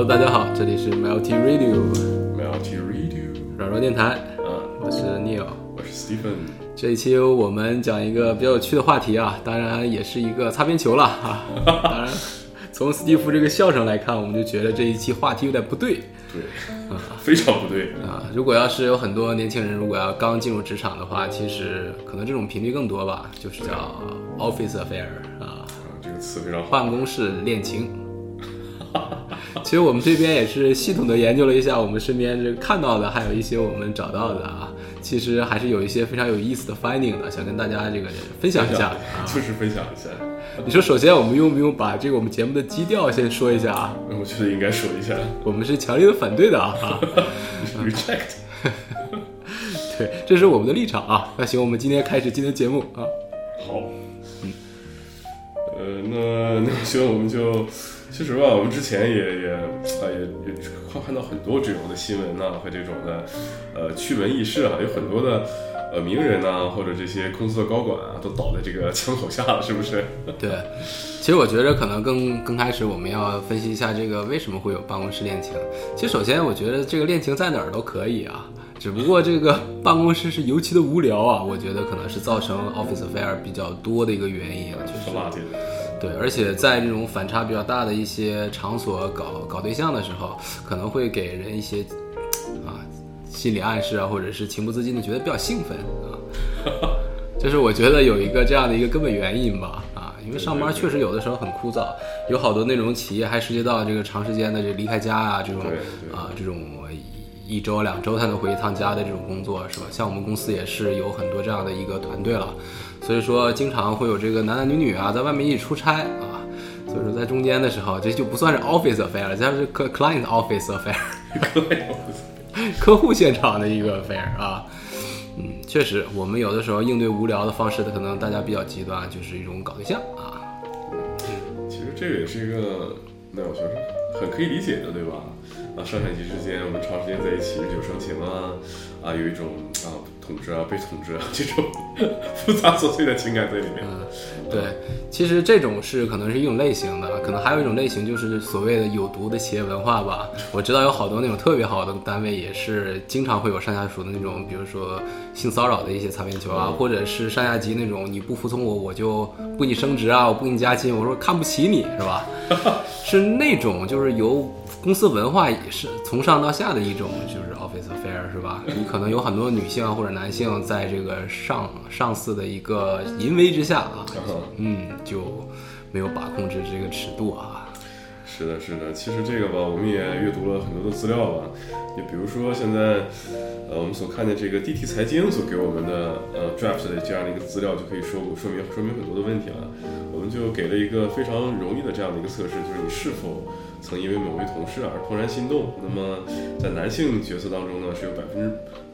Hello，大家好，这里是 Melty Radio Melty Radio，软弱电台，嗯，我是 Neil。我是 Stephen。这一期我们讲一个比较有趣的话题啊，当然也是一个擦边球了啊。当然，从史蒂夫这个笑声来看，我们就觉得这一期话题有点不对对，啊非常不对。啊。如果要是有很多年轻人，如果要刚进入职场的话，其实可能这种频率更多吧，就是叫 office affair 啊，啊，这个词非常好。办公室恋情。其实我们这边也是系统的研究了一下我们身边这看到的，还有一些我们找到的啊，其实还是有一些非常有意思的 finding 的，想跟大家这个分享一下啊。就是分享一下。你说，首先我们用不用把这个我们节目的基调先说一下啊？我觉得应该说一下我们是强烈的反对的啊！reject。对，这是我们的立场啊。那行，我们今天开始今天节目啊。好，嗯，呃，那那行，我们就其实吧，我们之前也也啊也也看看到很多这种的新闻呐、和这种的呃趣闻轶事啊，有很多的呃名人呐、或者这些公司的高管啊，都倒在这个枪口下了，是不是？对，其实我觉得可能更更开始我们要分析一下这个为什么会有办公室恋情。其实首先我觉得这个恋情在哪儿都可以啊，只不过这个 办公室是尤其的无聊啊，我觉得可能是造成 office affair 比较多的一个原因，啊就是。对，而且在这种反差比较大的一些场所搞搞对象的时候，可能会给人一些啊心理暗示啊，或者是情不自禁的觉得比较兴奋啊。就是我觉得有一个这样的一个根本原因吧，啊，因为上班确实有的时候很枯燥，有好多那种企业还涉及到这个长时间的这离开家啊，这种啊这种一一周两周才能回一趟家的这种工作是吧？像我们公司也是有很多这样的一个团队了，所以说经常会有这个男男女女啊在外面一起出差啊，所以说在中间的时候，这就不算是 office affair 了，这是 cl- client office affair。客户现场的一个 affair 啊。嗯，确实，我们有的时候应对无聊的方式，可能大家比较极端，就是一种搞对象啊。其实这个也是一个，那我觉得很可以理解的，对吧？啊，上下级之间我们长时间在一起，日久生情啊，啊，有一种啊统治啊被统治啊 这种复杂琐碎的情感在里面。嗯对，其实这种是可能是一种类型的，可能还有一种类型就是所谓的有毒的企业文化吧。我知道有好多那种特别好的单位，也是经常会有上下属的那种，比如说性骚扰的一些擦边球啊，或者是上下级那种你不服从我，我就不给你升职啊，我不给你加薪，我说看不起你是吧？是那种就是由公司文化也是从上到下的一种就是 office affair 是吧？你可能有很多女性或者男性在这个上上司的一个淫威之下啊，嗯，就没有把控住这个尺度啊。是的，是的。其实这个吧，我们也阅读了很多的资料吧。也比如说现在，呃，我们所看的这个 DT 财经所给我们的呃 draft 的这样的一个资料，就可以说说明说明很多的问题了。我们就给了一个非常容易的这样的一个测试，就是你是否曾因为某位同事而怦然心动。那么在男性角色当中呢，是有百分之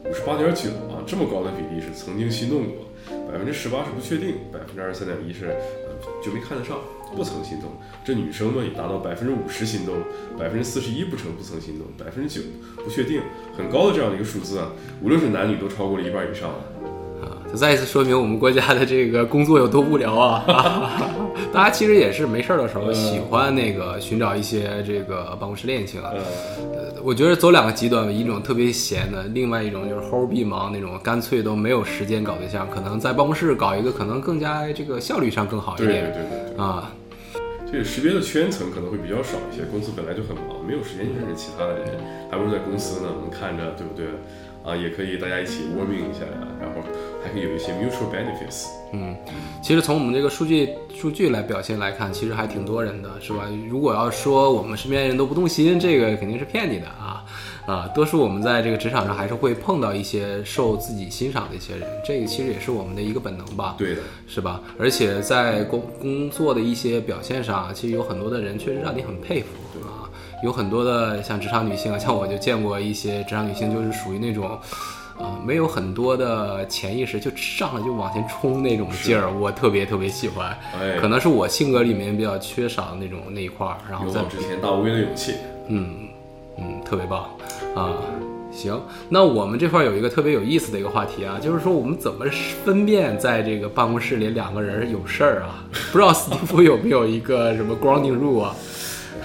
五十八点九啊，这么高的比例是曾经心动过，百分之十八是不确定，百分之二十三点一是呃就没看得上，不曾心动。这女生呢也达到百分之五十心动，百分之四十一不成不曾心动，百分之九不确定，很高的这样的一个数字啊，无论是男女都超过了一半以上了。啊，就再一次说明我们国家的这个工作有多无聊啊！大家其实也是没事儿的时候喜欢那个寻找一些这个办公室恋情啊。我觉得走两个极端，一种特别闲的，另外一种就是齁逼忙那种，干脆都没有时间搞对象，可能在办公室搞一个，可能更加这个效率上更好一点对对对。啊。这个识别的圈层可能会比较少一些，公司本来就很忙，没有时间去认识其他的人，还不如在公司呢，能看着，对不对？啊，也可以大家一起 warming 一下呀，然后还可以有一些 mutual benefits。嗯，其实从我们这个数据数据来表现来看，其实还挺多人的，是吧？如果要说我们身边人都不动心，这个肯定是骗你的啊啊！多数我们在这个职场上还是会碰到一些受自己欣赏的一些人，这个其实也是我们的一个本能吧。对的，是吧？而且在工工作的一些表现上，其实有很多的人确实让你很佩服啊。有很多的像职场女性，像我就见过一些职场女性，就是属于那种。啊，没有很多的潜意识，就上来就往前冲那种劲儿，我特别特别喜欢。哎，可能是我性格里面比较缺少的那种那一块儿，然后在勇往直前、大无畏的勇气。嗯嗯，特别棒啊！行，那我们这块儿有一个特别有意思的一个话题啊，就是说我们怎么分辨在这个办公室里两个人有事儿啊？不知道斯蒂夫有没有一个什么 grounding rule 啊？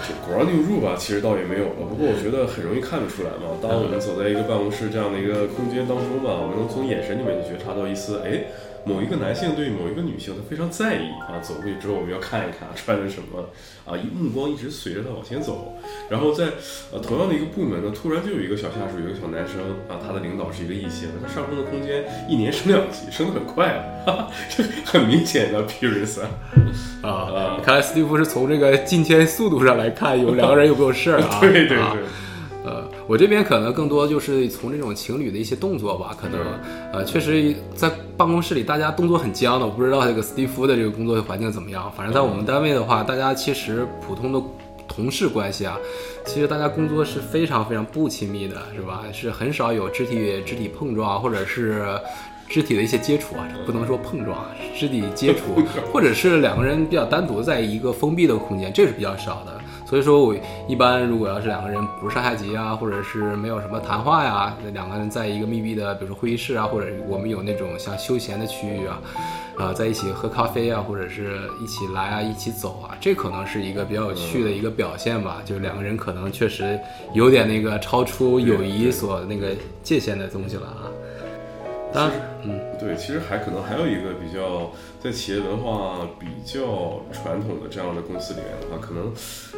这果然进入吧，其实倒也没有了。不过我觉得很容易看得出来嘛。当我们走在一个办公室这样的一个空间当中吧，我们能从眼神里面就觉察到一丝，哎。某一个男性对某一个女性，他非常在意啊。走过去之后，我们要看一看穿的什么啊，一目光一直随着他往前走。然后在呃同样的一个部门呢，突然就有一个小下属，有一个小男生啊，他的领导是一个异性，他上升的空间一年升两级，升得很快啊，这很明显的 p e r i s 啊啊！看来斯蒂夫是从这个进签速度上来看，有两个人有没有事儿啊？对对对。呃，我这边可能更多就是从这种情侣的一些动作吧，可能，呃，确实在办公室里大家动作很僵的，我不知道这个斯蒂夫的这个工作环境怎么样。反正在我们单位的话，大家其实普通的同事关系啊，其实大家工作是非常非常不亲密的，是吧？是很少有肢体肢体碰撞或者是肢体的一些接触啊，不能说碰撞，肢体接触，或者是两个人比较单独在一个封闭的空间，这是比较少的。所以说，我一般如果要是两个人不是上下级啊，或者是没有什么谈话呀，两个人在一个密闭的，比如说会议室啊，或者我们有那种像休闲的区域啊，啊，在一起喝咖啡啊，或者是一起来啊，一起走啊，这可能是一个比较有趣的一个表现吧。就两个人可能确实有点那个超出友谊所那个界限的东西了啊。当然，嗯，对，其实还可能还有一个比较在企业文化比较传统的这样的公司里面的话，可能，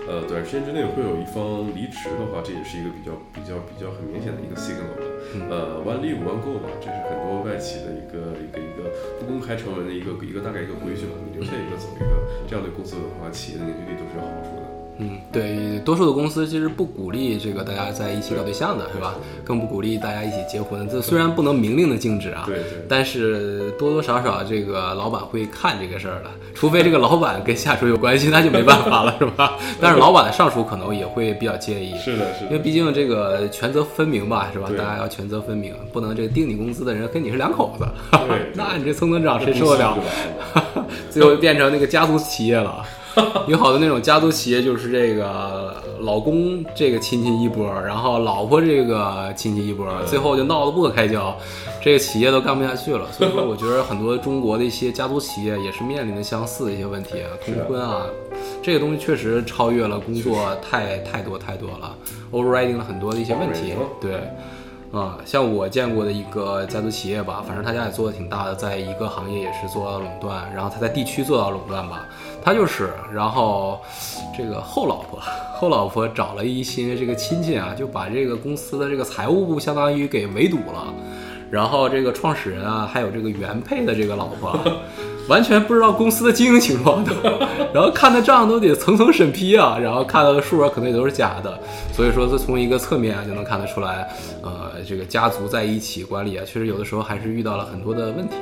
呃，短时间之内会有一方离职的话，这也是一个比较比较比较很明显的一个 signal 吧。呃，one leave one go 嘛，这是很多外企的一个一个一个不公开成文的一个一个大概一个规矩吧。你留下一个走一个，这样对公司文化、企业的凝聚力都是有好处的。嗯，对，多数的公司其实不鼓励这个大家在一起搞对象的，是吧？更不鼓励大家一起结婚。这虽然不能明令的禁止啊，对对，但是多多少少这个老板会看这个事儿的。除非这个老板跟下属有关系，那就没办法了，是吧？但是老板的上属可能也会比较介意。是的，是的。因为毕竟这个权责分明吧，是吧？大家要权责分明，不能这个定你工资的人跟你是两口子。对，那你这蹭蹭长谁受得了？最后变成那个家族企业了。有好多那种家族企业，就是这个老公这个亲戚一波，然后老婆这个亲戚一波，最后就闹得不可开交，这个企业都干不下去了。所以说，我觉得很多中国的一些家族企业也是面临的相似的一些问题啊，通婚啊，这个东西确实超越了工作太太多太多了，overriding 了很多的一些问题，对。啊，像我见过的一个家族企业吧，反正他家也做的挺大的，在一个行业也是做到垄断，然后他在地区做到垄断吧，他就是，然后这个后老婆，后老婆找了一些这个亲戚啊，就把这个公司的这个财务部相当于给围堵了，然后这个创始人啊，还有这个原配的这个老婆。完全不知道公司的经营情况都，然后看的账都得层层审批啊，然后看到的数额可能也都是假的，所以说这从一个侧面啊就能看得出来，呃，这个家族在一起管理啊，确实有的时候还是遇到了很多的问题。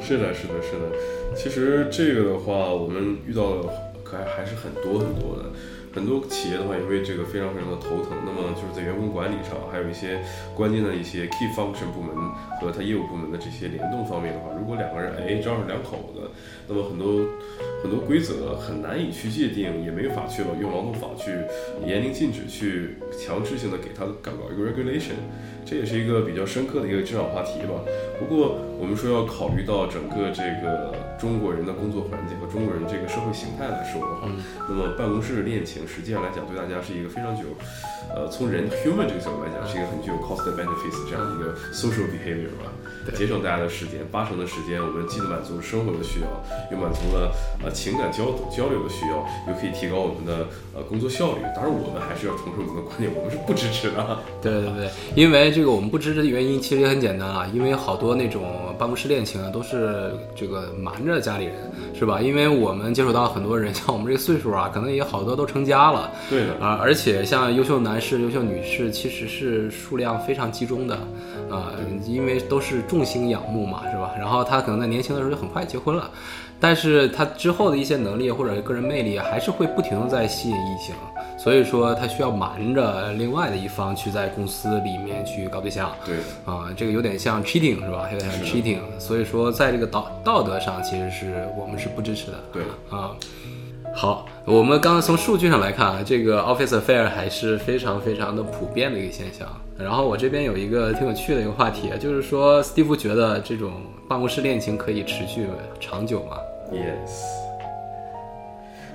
是的，是的，是的。其实这个的话，我们遇到的可还还是很多很多的。很多企业的话也会这个非常非常的头疼。那么就是在员工管理上，还有一些关键的一些 key function 部门和他业务部门的这些联动方面的话，如果两个人哎正好是两口子，那么很多很多规则很难以去界定，也没法去用劳动法去严令禁止去强制性的给他搞搞一个 regulation。这也是一个比较深刻的一个职场话题吧。不过我们说要考虑到整个这个中国人的工作环境和中国人这个社会形态来说的话，那么办公室恋情实际上来讲对大家是一个非常具有，呃，从人 human 这个角度来讲是一个很具有 cost benefits 这样的一个 social behavior 吧。节省大家的时间，八成的时间我们既满足生活的需要，又满足了呃情感交交流的需要，又可以提高我们的呃工作效率。当然，我们还是要重申我们的观点，我们是不支持的。对对对，因为这个我们不支持的原因其实也很简单啊，因为好多那种办公室恋情啊，都是这个瞒着家里人，是吧？因为我们接触到很多人，像我们这个岁数啊，可能也好多都成家了。对的啊，而且像优秀男士、优秀女士，其实是数量非常集中的。啊，因为都是众星仰慕嘛，是吧？然后他可能在年轻的时候就很快结婚了，但是他之后的一些能力或者个人魅力还是会不停的在吸引异性，所以说他需要瞒着另外的一方去在公司里面去搞对象。对，啊，这个有点像 cheating 是吧？有点像 cheating，所以说在这个道道德上其实是我们是不支持的。对，啊。好，我们刚刚从数据上来看啊，这个 office affair 还是非常非常的普遍的一个现象。然后我这边有一个挺有趣的一个话题，就是说，s t e v e 觉得这种办公室恋情可以持续长久吗？Yes。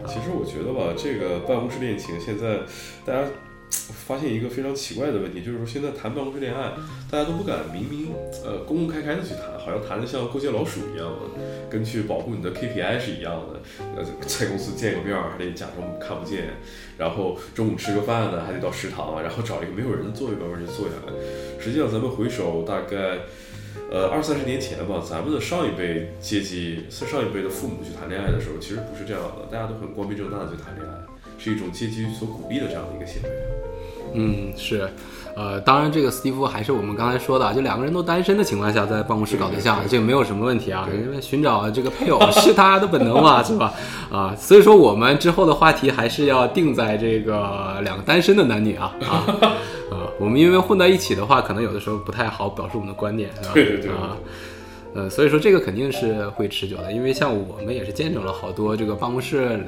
其实我觉得吧，这个办公室恋情现在大家发现一个非常奇怪的问题，就是说现在谈办公室恋爱，大家都不敢明明呃公公开开的去谈，好像谈的像过街老鼠一样的，跟去保护你的 KPI 是一样的。呃，在公司见个面还得假装看不见，然后中午吃个饭呢还得到食堂，然后找一个没有人的座位慢慢就坐下来。实际上咱们回首大概。呃，二三十年前吧，咱们的上一辈阶级，上一辈的父母去谈恋爱的时候，其实不是这样的，大家都很光明正大的去谈恋爱，是一种阶级所鼓励的这样的一个行为。嗯，是，呃，当然这个斯蒂夫还是我们刚才说的，就两个人都单身的情况下，在办公室搞对象，这个没有什么问题啊，因为寻找这个配偶是他的本能嘛，是吧？啊，所以说我们之后的话题还是要定在这个两个单身的男女啊啊。我们因为混在一起的话，可能有的时候不太好表示我们的观点，是吧？对对对啊，呃，所以说这个肯定是会持久的，因为像我们也是见证了好多这个办公室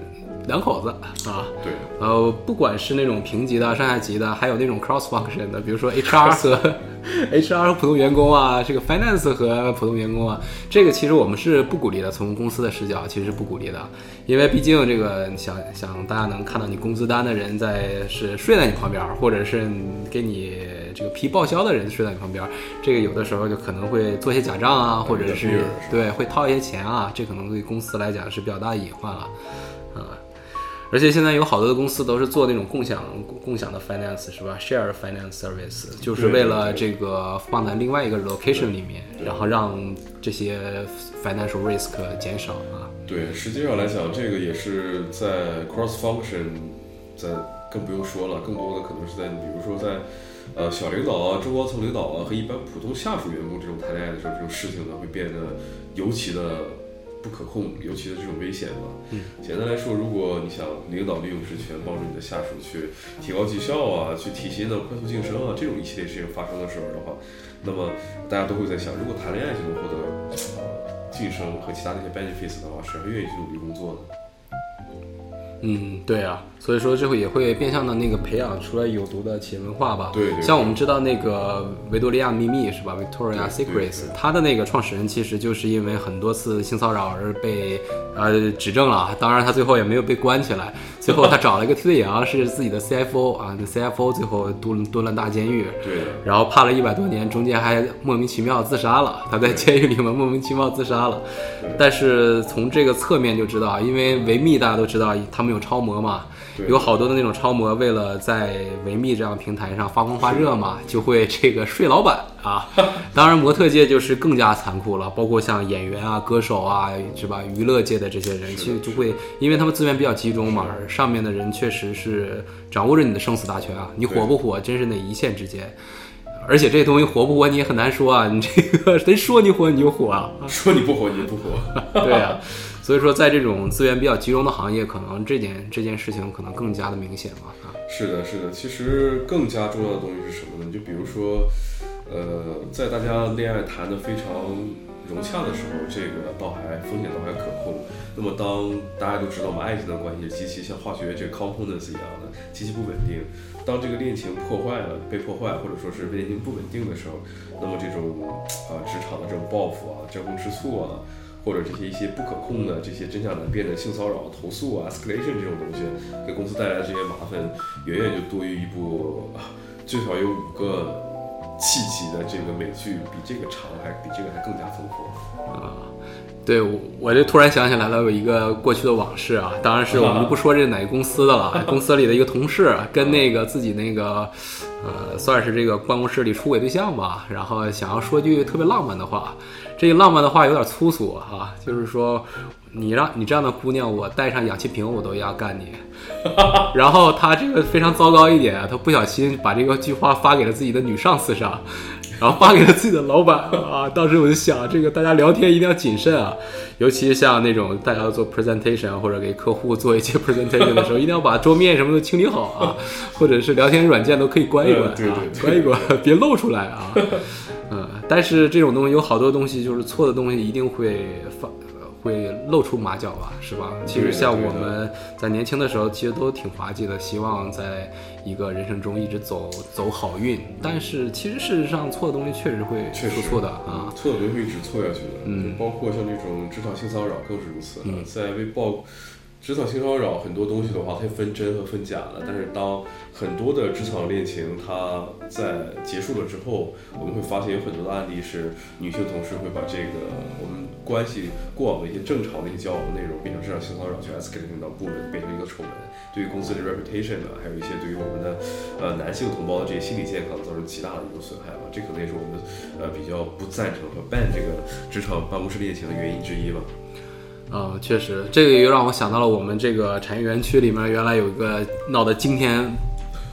两口子啊，对，呃，不管是那种平级的、上下级的，还有那种 cross function 的，比如说 HR 和 HR 和普通员工啊，这个 finance 和普通员工啊，这个其实我们是不鼓励的，从公司的视角其实是不鼓励的，因为毕竟这个想想大家能看到你工资单的人在是睡在你旁边，或者是给你这个批报销的人睡在你旁边，这个有的时候就可能会做些假账啊，或者是对会掏一些钱啊，这可能对公司来讲是比较大的隐患了，啊。而且现在有好多的公司都是做那种共享共享的 finance 是吧？share finance service 就是为了这个放在另外一个 location 里面，然后让这些 financial risk 减少啊。对，实际上来讲，这个也是在 cross function，在更不用说了，更多的可能是在比如说在呃小领导啊、中高层领导啊和一般普通下属员工这种谈恋爱的时候，这种事情呢会变得尤其的。不可控，尤其是这种危险吧。嗯，简单来说，如果你想领导利用职权帮助你的下属去提高绩效啊，去提薪啊快速晋升啊，这种一系列事情发生的时候的话，那么大家都会在想，如果谈恋爱就能获得呃晋升和其他那些 benefits 的话，谁还愿意去努力工作呢？嗯，对啊，所以说这会也会变相的那个培养出来有毒的企业文化吧。对，像我们知道那个维多利亚秘密是吧？Victoria Secrets，它的那个创始人其实就是因为很多次性骚扰而被呃指证了，当然他最后也没有被关起来，最后他找了一个替罪羊，是自己的 CFO 啊，那 CFO 最后蹲蹲了大监狱，对，然后判了一百多年，中间还莫名其妙自杀了，他在监狱里面莫名其妙自杀了。但是从这个侧面就知道，因为维密大家都知道他们。有超模嘛？有好多的那种超模，为了在维密这样平台上发光发热嘛，就会这个睡老板啊。当然，模特界就是更加残酷了，包括像演员啊、歌手啊，是吧？娱乐界的这些人，其实就会，因为他们资源比较集中嘛，上面的人确实是掌握着你的生死大权啊。你火不火，真是那一线之间。而且这东西火不火，你也很难说啊。你这个谁说你火你就火啊？说你不火你就不火。对啊。所以说，在这种资源比较集中的行业，可能这件这件事情可能更加的明显了啊。是的，是的。其实更加重要的东西是什么呢？就比如说，呃，在大家恋爱谈的非常融洽的时候，这个倒还风险倒还可控。那么当大家都知道，我们爱情的关系极其像化学这个 components 一样的极其不稳定。当这个恋情破坏了、被破坏，或者说是恋情不稳定的时候，那么这种啊职场的这种报复啊、争风吃醋啊。或者这些一些不可控的、这些真假难辨的性骚扰投诉啊，escalation 这种东西，给公司带来的这些麻烦，远远就多于一部最少有五个契机的这个美剧，比这个长，还比这个还更加丰富啊。对，我就突然想起来了，有一个过去的往事啊，当然是我们就不说这哪个公司的了，公司里的一个同事跟那个自己那个，呃，算是这个办公室里出轨对象吧，然后想要说句特别浪漫的话。这个浪漫的话有点粗俗哈，就是说，你让你这样的姑娘，我带上氧气瓶我都要干你。然后他这个非常糟糕一点，他不小心把这个句话发给了自己的女上司上，然后发给了自己的老板啊。当时我就想，这个大家聊天一定要谨慎啊，尤其是像那种大家做 presentation 或者给客户做一些 presentation 的时候，一定要把桌面什么都清理好啊，或者是聊天软件都可以关一关啊，关一关，别露出来啊。嗯，但是这种东西有好多东西就是错的东西，一定会发，会露出马脚吧，是吧？其实像我们在年轻的时候，其实都挺滑稽的，希望在一个人生中一直走走好运。但是其实事实上，错的东西确实会出错的啊，错的东西会一直错下去的。嗯，包括像这种职场性骚扰更是如此。嗯在被曝职场性骚扰很多东西的话，它分真和分假的。但是当很多的职场恋情它在结束了之后，我们会发现有很多的案例是女性同事会把这个我们关系过往的一些正常的一些交往的内容变成职场性骚扰，去 escalate 到部门变成一个丑闻，对于公司的 reputation 呢，还有一些对于我们的呃男性同胞的这些心理健康造成极大的一个损害吧。这可能也是我们呃比较不赞成和 ban 这个职场办公室恋情的原因之一吧。啊，确实，这个又让我想到了我们这个产业园区里面原来有一个闹得惊天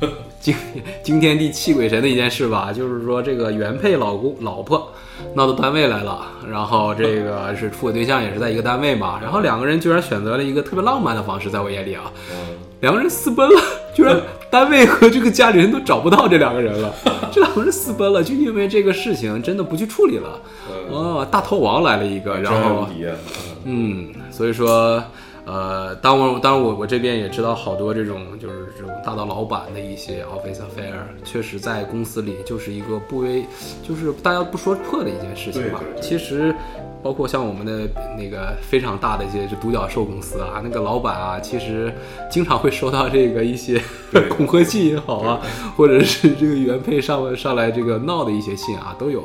惊惊天地泣鬼神的一件事吧，就是说这个原配老公老婆闹到单位来了，然后这个是处对象也是在一个单位嘛，然后两个人居然选择了一个特别浪漫的方式，在我眼里啊，两个人私奔了，居然单位和这个家里人都找不到这两个人了，这两个人私奔了，就因为这个事情真的不去处理了，哦，大头王来了一个，然后嗯，所以说。呃，当我当然我我这边也知道好多这种就是这种大的老板的一些 office affair，确实在公司里就是一个不为就是大家不说破的一件事情吧。其实包括像我们的那个非常大的一些就独角兽公司啊，那个老板啊，其实经常会收到这个一些 恐吓信也好啊，或者是这个原配上上来这个闹的一些信啊都有。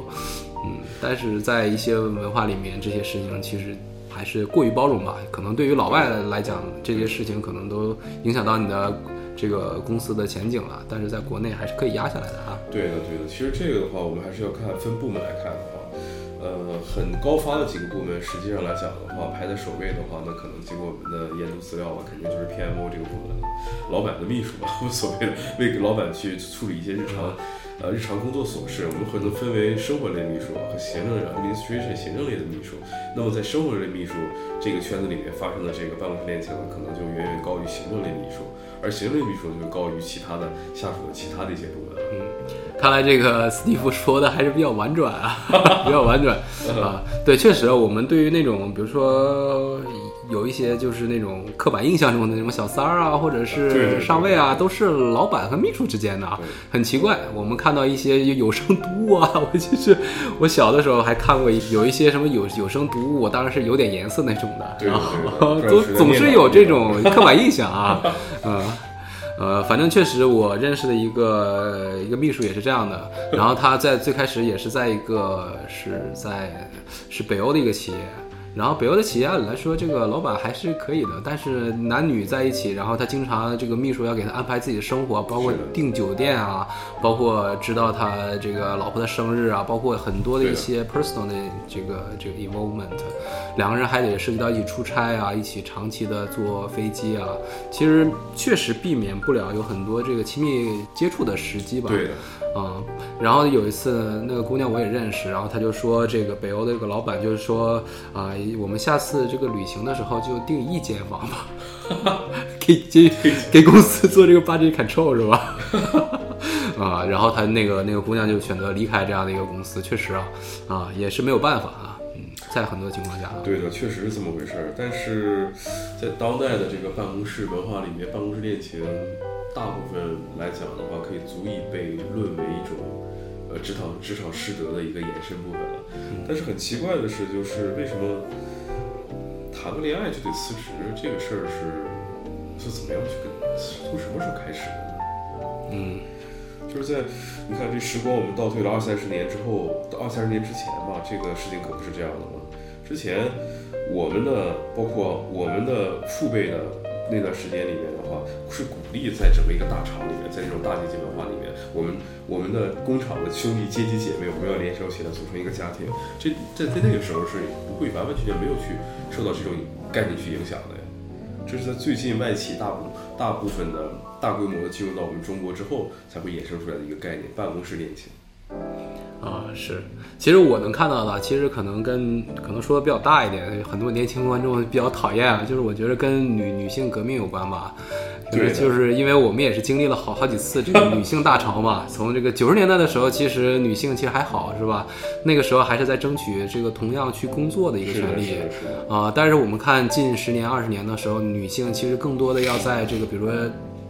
嗯，但是在一些文化里面，这些事情其实。还是过于包容吧，可能对于老外来讲，这些事情可能都影响到你的这个公司的前景了。但是在国内还是可以压下来的哈。对的，对的。其实这个的话，我们还是要看分部门来看的话，呃，很高发的几个部门，实际上来讲的话，排在首位的话，那可能经过我们的研读资料吧，肯定就是 PMO 这个部门，老板的秘书吧，无所谓的，为老板去处理一些日常。呃，日常工作琐事，我们可能分为生活类秘书和行政 administration 行政类的秘书。那么在生活类秘书这个圈子里面发生的这个办公室恋情，可能就远远高于行政类秘书，而行政类秘书就高于其他的下属的其他的一些部门。嗯，看来这个斯蒂夫说的还是比较婉转啊，比较婉转 啊。对，确实，我们对于那种比如说。有一些就是那种刻板印象中的那种小三儿啊，或者是上位啊，都是老板和秘书之间的啊，很奇怪。我们看到一些有声读物啊，我其实我小的时候还看过有一些什么有有声读物，当然是有点颜色那种的，然后总总是有这种刻板印象啊，嗯呃，反正确实我认识的一个一个秘书也是这样的，然后他在最开始也是在一个是在是北欧的一个企业。然后北欧的企业按理来说，这个老板还是可以的，但是男女在一起，然后他经常这个秘书要给他安排自己的生活，包括订酒店啊，包括知道他这个老婆的生日啊，包括很多的一些 personal 的这个这个 involvement，两个人还得涉及到一起出差啊，一起长期的坐飞机啊，其实确实避免不了有很多这个亲密接触的时机吧。对的。啊，然后有一次那个姑娘我也认识，然后她就说这个北欧的这个老板就是说啊，我们下次这个旅行的时候就订一间房吧，给给给公司做这个 budget control 是吧？啊，然后她那个那个姑娘就选择离开这样的一个公司，确实啊，啊也是没有办法啊，在很多情况下，对的，确实是这么回事儿。但是在当代的这个办公室文化里面，办公室恋情。大部分来讲的话，可以足以被论为一种，呃，职场职场师德的一个延伸部分了。但是很奇怪的是，就是为什么谈个恋爱就得辞职？这个事儿是是怎么样去跟从什么时候开始的呢？嗯，就是在你看这时光，我们倒退了二三十年之后，二三十年之前嘛，这个事情可不是这样的嘛。之前我们的，包括我们的父辈的。那段时间里面的话，是鼓励在整个一个大厂里面，在这种大阶级文化里面，我们我们的工厂的兄弟阶级姐妹，我们要联手起来组成一个家庭。这在在那个时候是不会完完全全没有去受到这种概念去影响的呀。这是在最近外企大部大部分的大规模的进入到我们中国之后，才会衍生出来的一个概念——办公室恋情。啊，是，其实我能看到的，其实可能跟可能说的比较大一点，很多年轻观众比较讨厌啊，就是我觉得跟女女性革命有关吧，就是就是因为我们也是经历了好好几次这个女性大潮嘛，从这个九十年代的时候，其实女性其实还好，是吧？那个时候还是在争取这个同样去工作的一个权利啊，但是我们看近十年、二十年的时候，女性其实更多的要在这个比如说。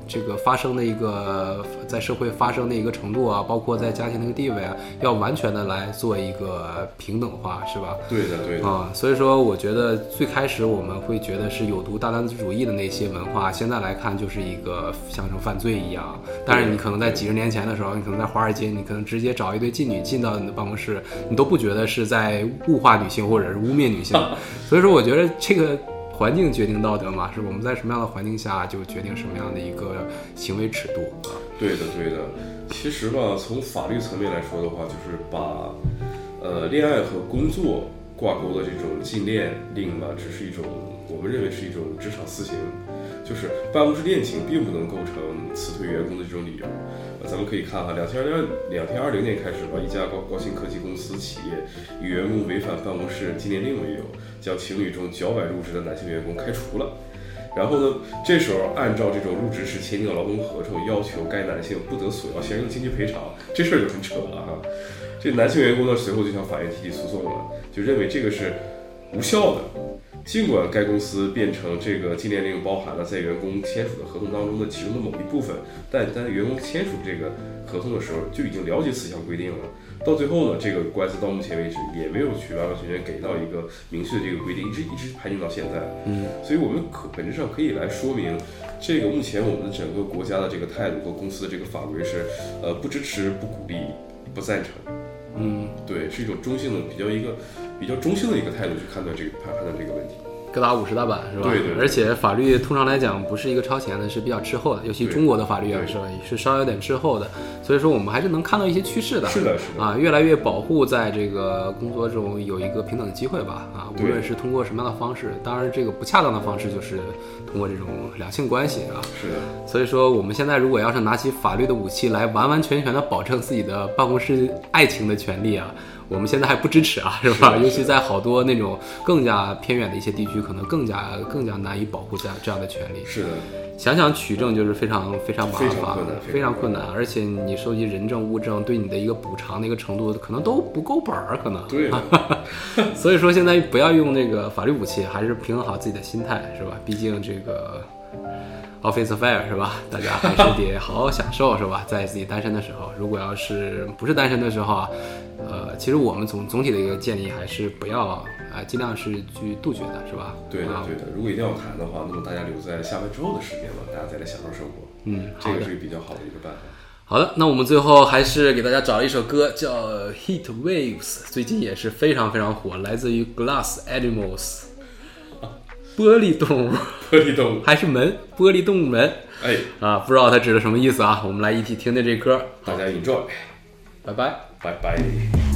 这个发生的一个在社会发生的一个程度啊，包括在家庭的一个地位啊，要完全的来做一个平等化，是吧？对的，对的。啊，所以说我觉得最开始我们会觉得是有毒大男子主义的那些文化，现在来看就是一个像成犯罪一样。但是你可能在几十年前的时候，你可能在华尔街，你可能直接找一堆妓女进到你的办公室，你都不觉得是在物化女性或者是污蔑女性。所以说，我觉得这个。环境决定道德嘛，是我们在什么样的环境下就决定什么样的一个行为尺度啊？对的，对的。其实吧，从法律层面来说的话，就是把呃恋爱和工作挂钩的这种禁恋令吧，只是一种我们认为是一种职场私刑，就是办公室恋情并不能构成辞退员工的这种理由。咱们可以看哈，两千二两千二零年开始吧，一家高高新科技公司企业以员工违反办公室禁恋令为由，将情侣中脚崴入职的男性员工开除了。然后呢，这时候按照这种入职时签订的劳动合同，要求该男性不得索要相应的经济赔偿，这事儿就很扯了哈。这男性员工呢，随后就向法院提起诉讼了，就认为这个是无效的。尽管该公司变成这个禁恋令包含了在员工签署的合同当中的其中的某一部分，但在员工签署这个合同的时候就已经了解此项规定了。到最后呢，这个官司到目前为止也没有去完完全全给到一个明确的这个规定，一直一直排定到现在。嗯，所以我们可本质上可以来说明，这个目前我们的整个国家的这个态度和公司的这个法规是，呃，不支持、不鼓励、不赞成。嗯，对，是一种中性的比较一个。比较中性的一个态度去看待这个判判断这个问题。各打五十大板是吧？对对。而且法律通常来讲不是一个超前的，是比较滞后的，尤其中国的法律啊是吧，是稍微有点滞后的。所以说我们还是能看到一些趋势的。是的，是的。啊，越来越保护在这个工作中有一个平等的机会吧。啊，无论是通过什么样的方式，当然这个不恰当的方式就是通过这种两性关系啊。是的。所以说我们现在如果要是拿起法律的武器来完完全全的保证自己的办公室爱情的权利啊。我们现在还不支持啊，是吧？尤其在好多那种更加偏远的一些地区，可能更加更加难以保护这样这样的权利。是的，想想取证就是非常非常麻烦，非常困难，而且你收集人证物证，对你的一个补偿的一个程度，可能都不够本儿，可能。对。所以说现在不要用那个法律武器，还是平衡好自己的心态，是吧？毕竟这个。Office affair 是吧？大家还是得好好享受是吧？在自己单身的时候，如果要是不是单身的时候啊，呃，其实我们总总体的一个建议还是不要啊，尽量是去杜绝的，是吧？对的，对的。如果一定要谈的话，那么大家留在下班之后的时间吧，大家再来享受生活。嗯，这个是比较好的一个办法。好的，那我们最后还是给大家找了一首歌，叫《Heat Waves》，最近也是非常非常火，来自于 Glass Animals。玻璃动物，玻璃动物还是门？玻璃动物门？哎，啊，不知道它指的什么意思啊？我们来一起听听这歌，大家 enjoy，拜拜，拜拜。